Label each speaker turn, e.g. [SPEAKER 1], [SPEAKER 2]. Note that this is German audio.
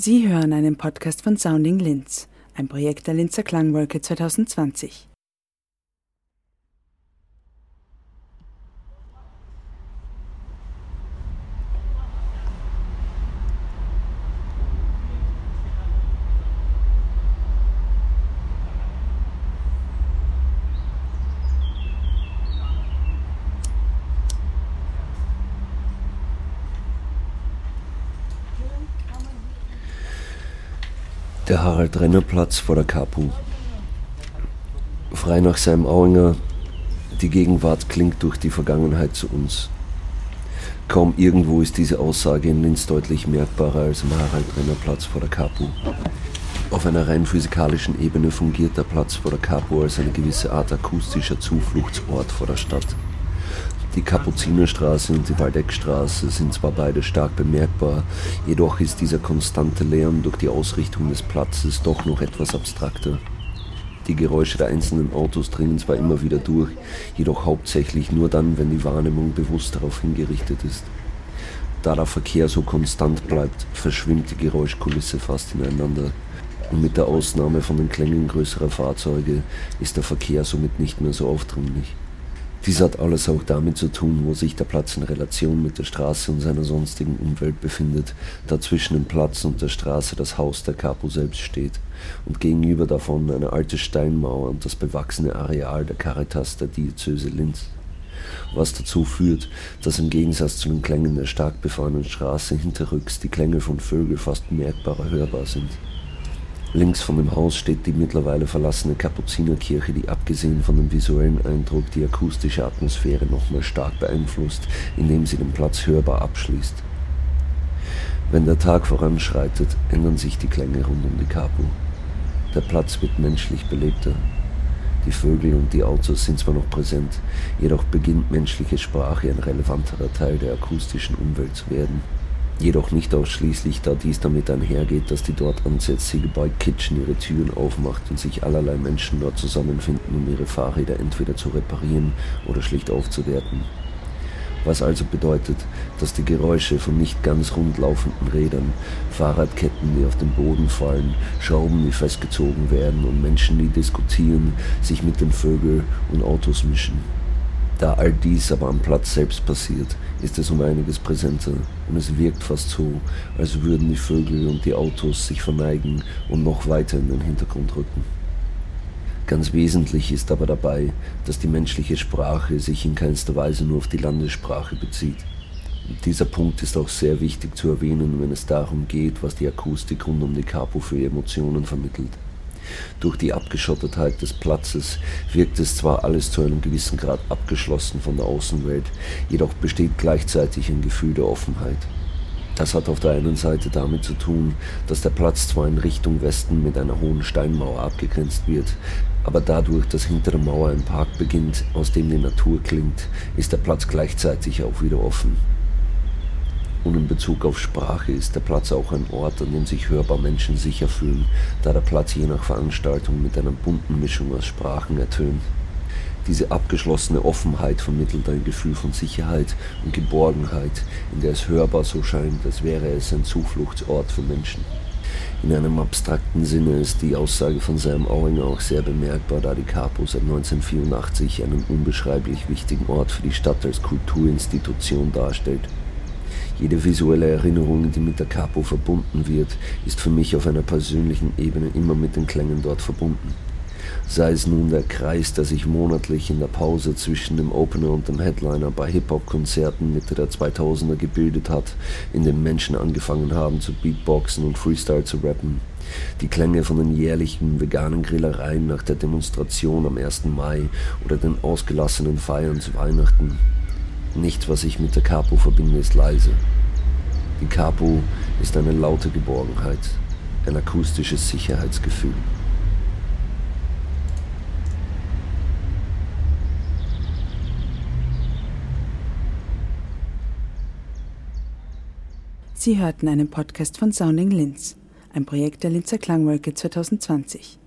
[SPEAKER 1] Sie hören einen Podcast von Sounding Linz, ein Projekt der Linzer Klangwolke 2020.
[SPEAKER 2] Der Harald-Renner-Platz vor der Kapu. Frei nach seinem Auinger, die Gegenwart klingt durch die Vergangenheit zu uns. Kaum irgendwo ist diese Aussage in Linz deutlich merkbarer als am Harald-Renner-Platz vor der Kapu. Auf einer rein physikalischen Ebene fungiert der Platz vor der Kapu als eine gewisse Art akustischer Zufluchtsort vor der Stadt. Die Kapuzinerstraße und die Waldeckstraße sind zwar beide stark bemerkbar, jedoch ist dieser konstante Lärm durch die Ausrichtung des Platzes doch noch etwas abstrakter. Die Geräusche der einzelnen Autos dringen zwar immer wieder durch, jedoch hauptsächlich nur dann, wenn die Wahrnehmung bewusst darauf hingerichtet ist. Da der Verkehr so konstant bleibt, verschwimmt die Geräuschkulisse fast ineinander. Und mit der Ausnahme von den Klängen größerer Fahrzeuge ist der Verkehr somit nicht mehr so aufdringlich. Dies hat alles auch damit zu tun, wo sich der Platz in Relation mit der Straße und seiner sonstigen Umwelt befindet, da zwischen dem Platz und der Straße das Haus der Capo selbst steht und gegenüber davon eine alte Steinmauer und das bewachsene Areal der Caritas der Diözese Linz. Was dazu führt, dass im Gegensatz zu den Klängen der stark befahrenen Straße hinterrücks die Klänge von Vögeln fast merkbarer hörbar sind. Links von dem Haus steht die mittlerweile verlassene Kapuzinerkirche, die abgesehen von dem visuellen Eindruck die akustische Atmosphäre nochmal stark beeinflusst, indem sie den Platz hörbar abschließt. Wenn der Tag voranschreitet, ändern sich die Klänge rund um die Kapu. Der Platz wird menschlich belebter. Die Vögel und die Autos sind zwar noch präsent, jedoch beginnt menschliche Sprache ein relevanterer Teil der akustischen Umwelt zu werden. Jedoch nicht ausschließlich, da dies damit einhergeht, dass die dort ansässige Bike Kitchen ihre Türen aufmacht und sich allerlei Menschen dort zusammenfinden, um ihre Fahrräder entweder zu reparieren oder schlicht aufzuwerten. Was also bedeutet, dass die Geräusche von nicht ganz rund laufenden Rädern, Fahrradketten, die auf den Boden fallen, Schrauben, die festgezogen werden und Menschen, die diskutieren, sich mit den Vögeln und Autos mischen. Da all dies aber am Platz selbst passiert, ist es um einiges präsenter und es wirkt fast so, als würden die Vögel und die Autos sich verneigen und noch weiter in den Hintergrund rücken. Ganz wesentlich ist aber dabei, dass die menschliche Sprache sich in keinster Weise nur auf die Landessprache bezieht. Und dieser Punkt ist auch sehr wichtig zu erwähnen, wenn es darum geht, was die Akustik rund um die Capo für Emotionen vermittelt. Durch die Abgeschottetheit des Platzes wirkt es zwar alles zu einem gewissen Grad abgeschlossen von der Außenwelt, jedoch besteht gleichzeitig ein Gefühl der Offenheit. Das hat auf der einen Seite damit zu tun, dass der Platz zwar in Richtung Westen mit einer hohen Steinmauer abgegrenzt wird, aber dadurch, dass hinter der Mauer ein Park beginnt, aus dem die Natur klingt, ist der Platz gleichzeitig auch wieder offen. Und in Bezug auf Sprache ist der Platz auch ein Ort, an dem sich hörbar Menschen sicher fühlen, da der Platz je nach Veranstaltung mit einer bunten Mischung aus Sprachen ertönt. Diese abgeschlossene Offenheit vermittelt ein Gefühl von Sicherheit und Geborgenheit, in der es hörbar so scheint, als wäre es ein Zufluchtsort für Menschen. In einem abstrakten Sinne ist die Aussage von Sam Auinger auch sehr bemerkbar, da die Capo seit 1984 einen unbeschreiblich wichtigen Ort für die Stadt als Kulturinstitution darstellt. Jede visuelle Erinnerung, die mit der Capo verbunden wird, ist für mich auf einer persönlichen Ebene immer mit den Klängen dort verbunden. Sei es nun der Kreis, der sich monatlich in der Pause zwischen dem Opener und dem Headliner bei Hip-Hop-Konzerten Mitte der 2000er gebildet hat, in dem Menschen angefangen haben zu Beatboxen und Freestyle zu rappen. Die Klänge von den jährlichen veganen Grillereien nach der Demonstration am 1. Mai oder den ausgelassenen Feiern zu Weihnachten. Nichts, was ich mit der Capo verbinde, ist leise. Die Capo ist eine laute Geborgenheit, ein akustisches Sicherheitsgefühl.
[SPEAKER 1] Sie hörten einen Podcast von Sounding Linz, ein Projekt der Linzer Klangwolke 2020.